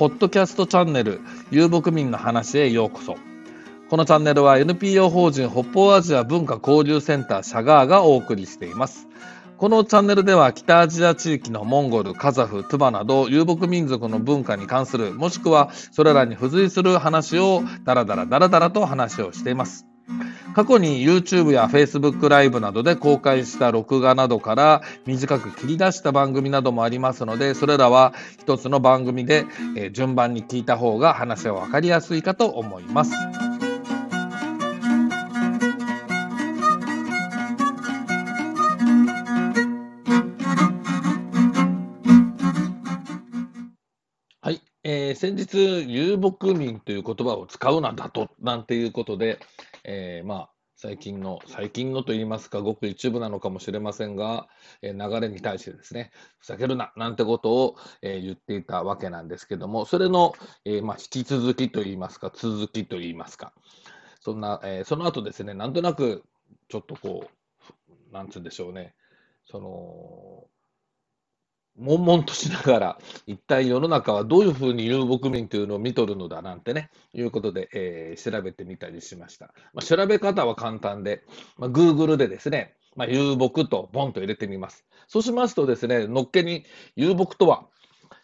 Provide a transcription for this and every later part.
ポッドキャストチャンネル、遊牧民の話へようこそ。このチャンネルは NPO 法人北方アジア文化交流センターシャガーがお送りしています。このチャンネルでは北アジア地域のモンゴル、カザフ、トゥバなど遊牧民族の文化に関する、もしくはそれらに付随する話をダラダラダラダラと話をしています。過去に YouTube や Facebook ライブなどで公開した録画などから短く切り出した番組などもありますので、それらは一つの番組で、順番に聞いた方が話は分かりやすいかと思います。えー、先日、遊牧民という言葉を使うなだと、なんていうことで、えー、まあ、最近の、最近のといいますか、ごく一部なのかもしれませんが、え、流れに対してですね、ふざけるな、なんてことを、え、言っていたわけなんですけども、それの、えまあ、引き続きといいますか、続きといいますか、そんな、えその後ですね、なんとなく、ちょっとこう、なんつうんでしょうね、その、悶々としながら、一体世の中はどういうふうに遊牧民というのを見とるのだなんてね、いうことで、えー、調べてみたりしました。まあ、調べ方は簡単で、まあ、Google でですね、まあ、遊牧とボンと入れてみます。そうしますとですね、のっけに遊牧とは、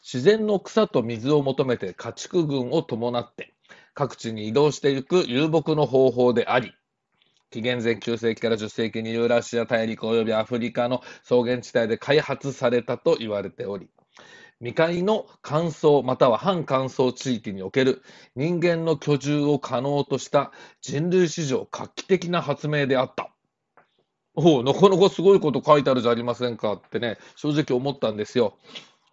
自然の草と水を求めて家畜群を伴って各地に移動していく遊牧の方法であり、紀元前9世紀から10世紀にユーラシア大陸及びアフリカの草原地帯で開発されたと言われており、未開の乾燥または半乾燥地域における人間の居住を可能とした人類史上画期的な発明であった。おお、なかなかすごいこと書いてあるじゃありませんかってね、正直思ったんですよ。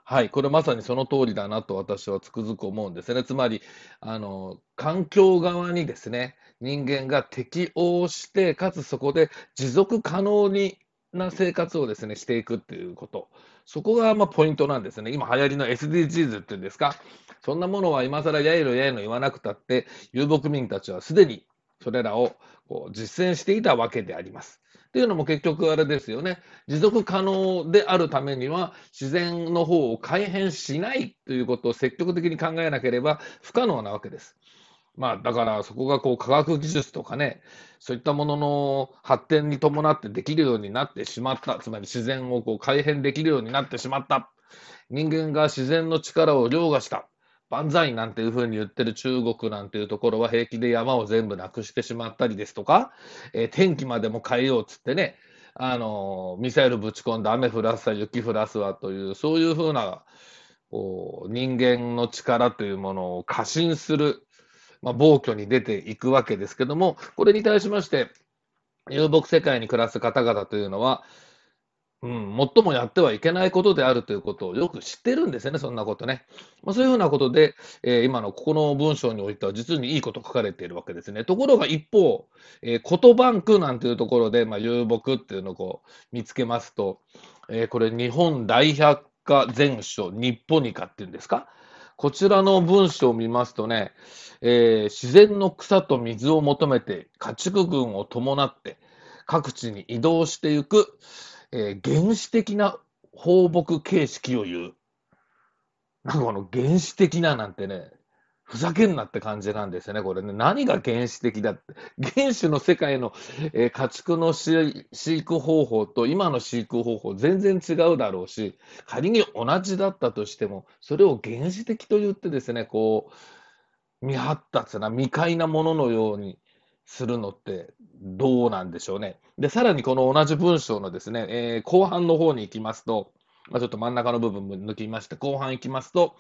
はい、これまさにその通りだなと私はつくづく思うんですね。つまり、あの、環境側にですね、人間が適応して、かつそこで持続可能にな生活をですね、していくっていうこと。そこがまポイントなんですね。今流行りの SDGs っていうんですか。そんなものは今更やいのやいの言わなくたって、遊牧民たちはすでにそれらをこう実践していたわけであります。っていうのも結局あれですよね。持続可能であるためには自然の方を改変しないということを積極的に考えなければ不可能なわけです。まあだからそこがこう科学技術とかね、そういったものの発展に伴ってできるようになってしまった。つまり自然をこう改変できるようになってしまった。人間が自然の力を凌駕した。万歳なんていうふうに言ってる中国なんていうところは平気で山を全部なくしてしまったりですとか、えー、天気までも変えようっつってね、あの、ミサイルぶち込んで雨降らすわ、雪降らすわという、そういうふうな、こう、人間の力というものを過信する、まあ、暴挙に出ていくわけですけども、これに対しまして、遊牧世界に暮らす方々というのは、うん、最もやってはいけないことであるということをよく知ってるんですよね、そんなことね。まあ、そういうふうなことで、えー、今のここの文章においては実にいいこと書かれているわけですね。ところが一方、えー、言バンクなんていうところで、まあ、遊牧っていうのをこう見つけますと、えー、これ日本大百科全書日本にかっていうんですか？こちらの文章を見ますとね、えー、自然の草と水を求めて家畜群を伴って各地に移動していく、えー、原始的な放牧形式を言う。なんかこの原始的ななんてね、ふざけんなって感じなんですよね、これね。何が原始的だって。原始の世界の、えー、家畜の飼育方法と今の飼育方法全然違うだろうし、仮に同じだったとしても、それを原始的と言ってですね、こう、未発達な未開なもののようにするのってどうなんでしょうね。で、さらにこの同じ文章のですね、えー、後半の方に行きますと、まあ、ちょっと真ん中の部分も抜きまして、後半行きますと、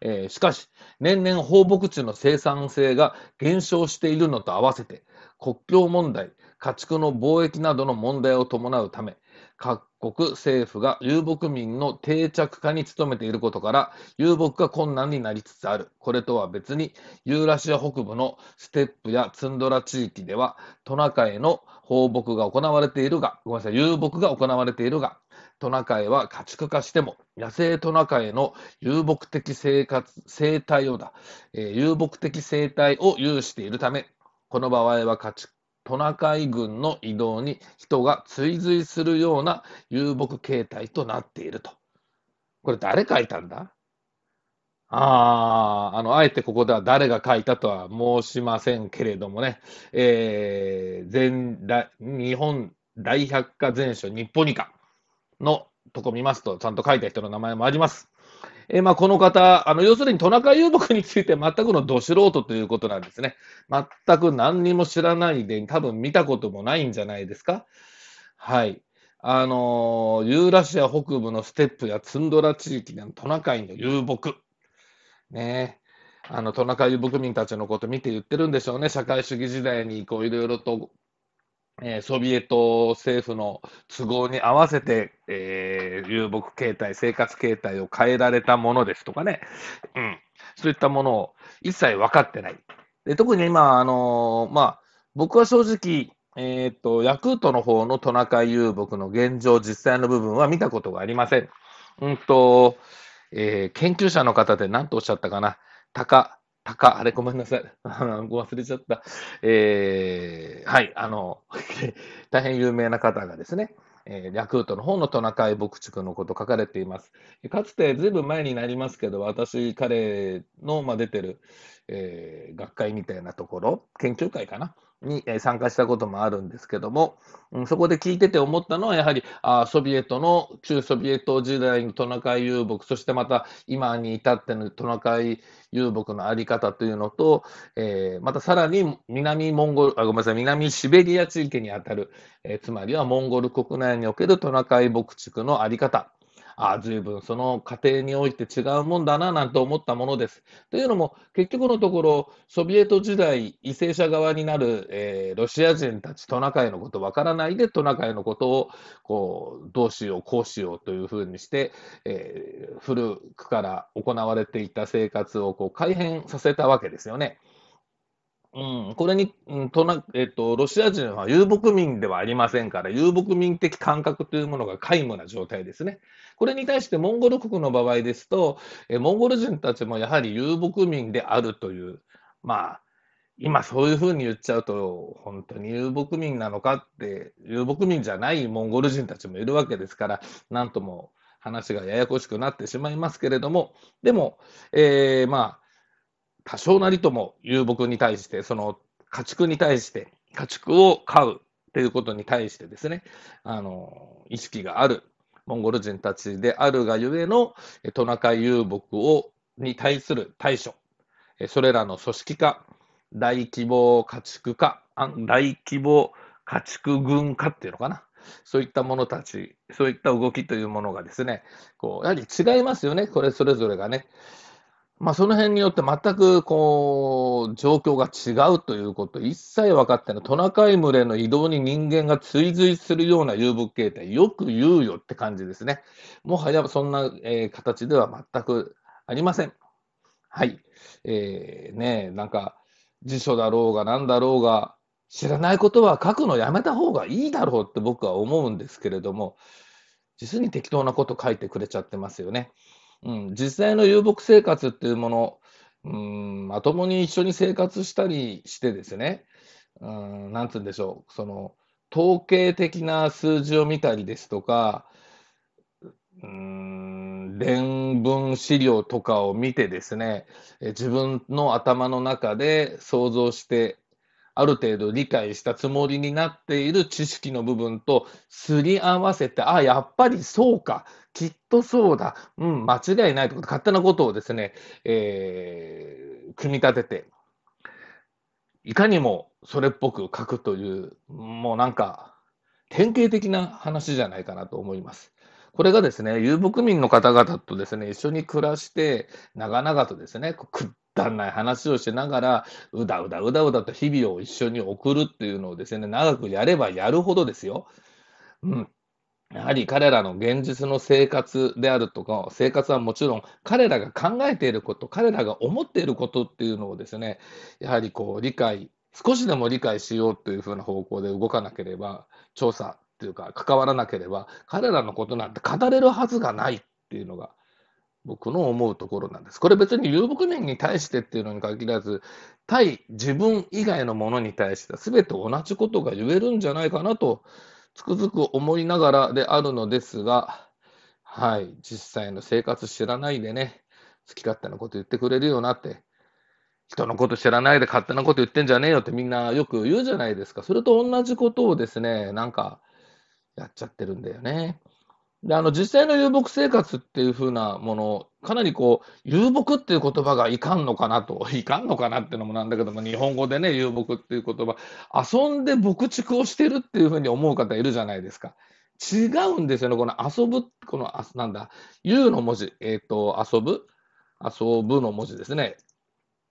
えー、しかし、年々放牧地の生産性が減少しているのと合わせて、国境問題、家畜の貿易などの問題を伴うため、各国政府が遊牧民の定着化に努めていることから、遊牧が困難になりつつある。これとは別に、ユーラシア北部のステップやツンドラ地域では、トナカイの放牧が行われているが、ごめんなさい、遊牧が行われているが、トナカイは家畜化しても、野生トナカイの遊牧的生活、生態をだ、えー、遊牧的生態を有しているため、この場合は家畜トナカイ軍の移動に人が追随するような遊牧形態となっていると。これ誰書いたんだ？ああ、あの、あえてここでは誰が書いたとは申しませんけれどもね、えー、全大日本大百科全書日本二課のとこ見ますと、ちゃんと書いた人の名前もあります。え、まあ、この方、あの、要するにトナカイ遊牧について全くのど素人ということなんですね。全く何にも知らないで、多分見たこともないんじゃないですか。はい。あの、ユーラシア北部のステップやツンドラ地域でのトナカイの遊牧。ねあの、トナカイ遊牧民たちのこと見て言ってるんでしょうね。社会主義時代にこういろいろと、えー、ソビエト政府の都合に合わせて、えー、遊牧形態、生活形態を変えられたものですとかね。うん。そういったものを一切分かってない。で特に今、あのー、まあ、僕は正直、えっ、と、ヤクートの方のトナカイ遊牧の現状、実際の部分は見たことがありません。うんと、えー、研究者の方で何とおっしゃったかな。たか、たか、あれごめんなさい。忘れちゃった。えー、はい、あの、大変有名な方がですね、えー、ヤクルトの方のトナカイ牧畜のこと書かれています。かつてずいぶん前になりますけど、私、彼の、まあ、出てる、えー、学会みたいなところ、研究会かな、に参加したこともあるんですけども、うん、そこで聞いてて思ったのは、やはりあソビエトの、旧ソビエト時代のトナカイ遊牧、そしてまた今に至ってのトナカイ遊牧のあり方というのと、えー、またさらに南モンゴルあ、ごめんなさい、南シベリア地域にあたる、えー、つまりはモンゴル国内におけるトナカイ牧畜のあり方、ああ、随分その過程において違うもんだななんて思ったものです。というのも、結局のところ、ソビエト時代、為政者側になる、えー、ロシア人たち、トナカイのことわからないで、トナカイのことをこうどうしよう、こうしようというふうにして、えー、古くから行われていた生活をこう改変させたわけですよね。うん、これに、うんとなえっと、ロシア人は遊牧民ではありませんから、遊牧民的感覚というものが皆無な状態ですね。これに対してモンゴル国の場合ですと、えモンゴル人たちもやはり遊牧民であるという、まあ、今そういうふうに言っちゃうと、本当に遊牧民なのかって、遊牧民じゃないモンゴル人たちもいるわけですから、なんとも話がややこしくなってしまいますけれども、でも、えー、まあ、多少なりとも遊牧に対して、その家畜に対して、家畜を飼うということに対してですね、あの、意識があるモンゴル人たちであるがゆえのトナカイ遊牧をに対する対処、それらの組織化、大規模家畜化、大規模家畜軍化っていうのかな。そういったものたち、そういった動きというものがですね、こうやはり違いますよね、これそれぞれがね。まあ、その辺によって全くこう状況が違うということ、一切分かってない、トナカイ群れの移動に人間が追随するような遊牧形態、よく言うよって感じですね。もはやそんな、えー、形では全くありません。はい。えー、ねなんか辞書だろうが何だろうが、知らないことは書くのやめた方がいいだろうって僕は思うんですけれども、実に適当なこと書いてくれちゃってますよね。うん、実際の遊牧生活っていうもの、うん、まともに一緒に生活したりしてですね、うん、なんつうんでしょう、その、統計的な数字を見たりですとか、うん、伝聞資料とかを見てですね、自分の頭の中で想像してある程度理解したつもりになっている知識の部分とすり合わせて、あ、やっぱりそうか、きっとそうだ、うん、間違いないと。か、勝手なことをですね、えー、組み立てて、いかにもそれっぽく書くという、もうなんか、典型的な話じゃないかなと思います。これがですね、遊牧民の方々とですね、一緒に暮らして、長々とですね、だんない話をしながら、うだうだうだうだと日々を一緒に送るっていうのをですね、長くやればやるほどですよ。うん。やはり彼らの現実の生活であるとか、生活はもちろん彼らが考えていること、彼らが思っていることっていうのをですね、やはりこう理解、少しでも理解しようというふうな方向で動かなければ、調査っていうか関わらなければ、彼らのことなんて語れるはずがないっていうのが僕の思うところなんです。これ別に遊牧民に対してっていうのに限らず、対自分以外のものに対しては全て同じことが言えるんじゃないかなと、つくづく思いながらであるのですが、はい、実際の生活知らないでね、好き勝手なこと言ってくれるよなって、人のこと知らないで勝手なこと言ってんじゃねえよってみんなよく言うじゃないですか。それと同じことをですね、なんか、やっちゃってるんだよね。で、あの、実際の遊牧生活っていう風なもの、かなりこう、遊牧っていう言葉がいかんのかなと、いかんのかなっていうのもなんだけども、日本語でね、遊牧っていう言葉、遊んで牧畜をしてるっていう風に思う方いるじゃないですか。違うんですよね。この遊ぶ、この、あなんだ、遊の文字、えっ、ー、と、遊ぶ？遊ぶの文字ですね。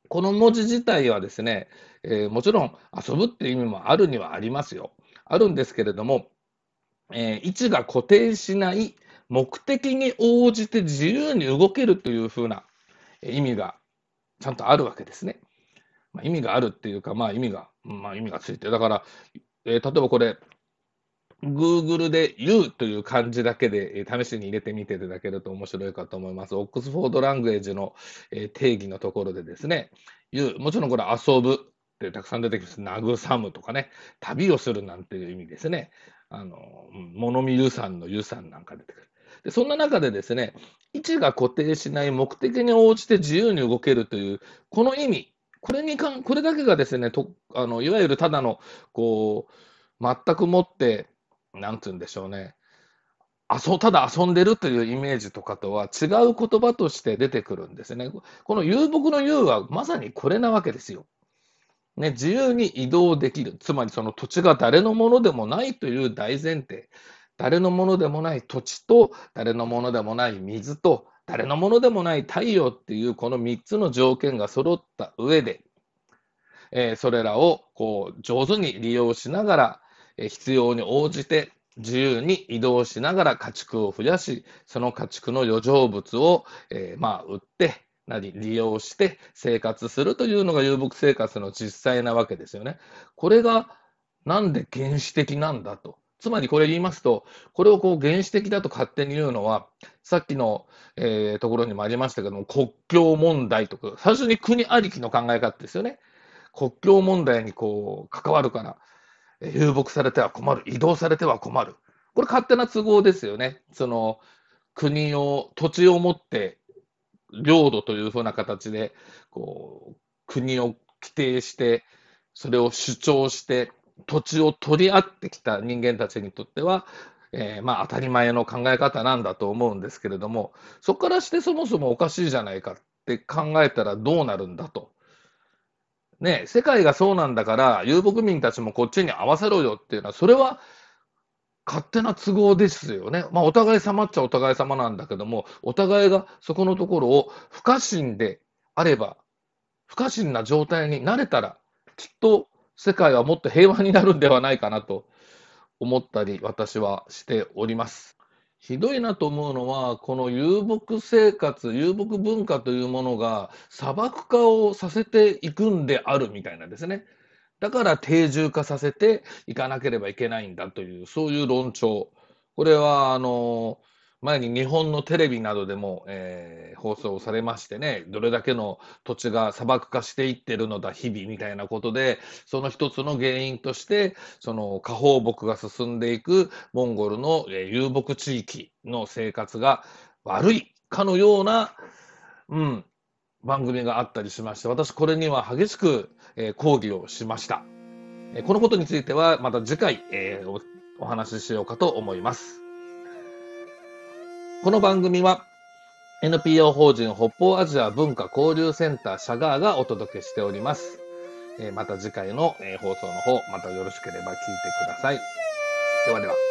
この文字自体はですね、えー、もちろん遊ぶっていう意味もあるにはありますよ。あるんですけれども、えー、位置が固定しない目的に応じて自由に動けるというふうな意味がちゃんとあるわけですね。まあ、意味があるっていうか、まあ意味が、まあ意味がついて。だから、えー、例えばこれ、Google で You という漢字だけで試しに入れてみていただけると面白いかと思います。オックスフォードラングエージの定義のところでですね、You、もちろんこれ遊ぶってたくさん出てきます。慰むとかね、旅をするなんていう意味ですね。あの、物見湯さんの湯さんなんか出てくる。で、そんな中でですね、位置が固定しない目的に応じて自由に動けるという、この意味、これにかん、これだけがですね、とあのいわゆるただの、こう、全くもって、なんて言うんでしょうね、遊ただ遊んでるというイメージとかとは違う言葉として出てくるんですね。この遊牧の遊はまさにこれなわけですよ。ね、自由に移動できる。つまりその土地が誰のものでもないという大前提。誰のものでもない土地と、誰のものでもない水と、誰のものでもない太陽っていうこの3つの条件が揃った上で、えー、それらをこう上手に利用しながら、えー、必要に応じて自由に移動しながら家畜を増やし、その家畜の余剰物を、えー、まあ売って、なり利用して生活するというのが遊牧生活の実際なわけですよね。これがなんで原始的なんだと。つまりこれ言いますと、これをこう原始的だと勝手に言うのは、さっきの、えー、ところにもありましたけども、国境問題とか、最初に国ありきの考え方ですよね。国境問題にこう関わるから、遊牧されては困る、移動されては困る。これ勝手な都合ですよね。その国を、土地を持って領土というふうな形で、こう、国を規定して、それを主張して、土地を取り合ってきた人間たちにとっては、えー、まあ当たり前の考え方なんだと思うんですけれども、そこからしてそもそもおかしいじゃないかって考えたらどうなるんだと。ね、世界がそうなんだから、遊牧民たちもこっちに合わせろよっていうのは、それは勝手な都合ですよね。まあ、お互い様っちゃお互い様なんだけども、お互いがそこのところを不可侵であれば、不可侵な状態になれたら、きっと世界はもっと平和になるんではないかなと思ったり、私はしております。ひどいなと思うのは、この遊牧生活、遊牧文化というものが砂漠化をさせていくんであるみたいなんですね。だから定住化させていかなければいけないんだという、そういう論調。これは、あの、前に日本のテレビなどでも、えー、放送されましてね、どれだけの土地が砂漠化していってるのだ、日々みたいなことで、その一つの原因として、その下放牧が進んでいくモンゴルの、えー、遊牧地域の生活が悪いかのような、うん、番組があったりしまして、私これには激しくえー、講義をしました。えー、このことについてはまた次回、えー、おお話ししようかと思います。この番組は NPO 法人北方アジア文化交流センターシャガーがお届けしております。えまた次回の、え放送の方、またよろしければ聞いてください。ではでは。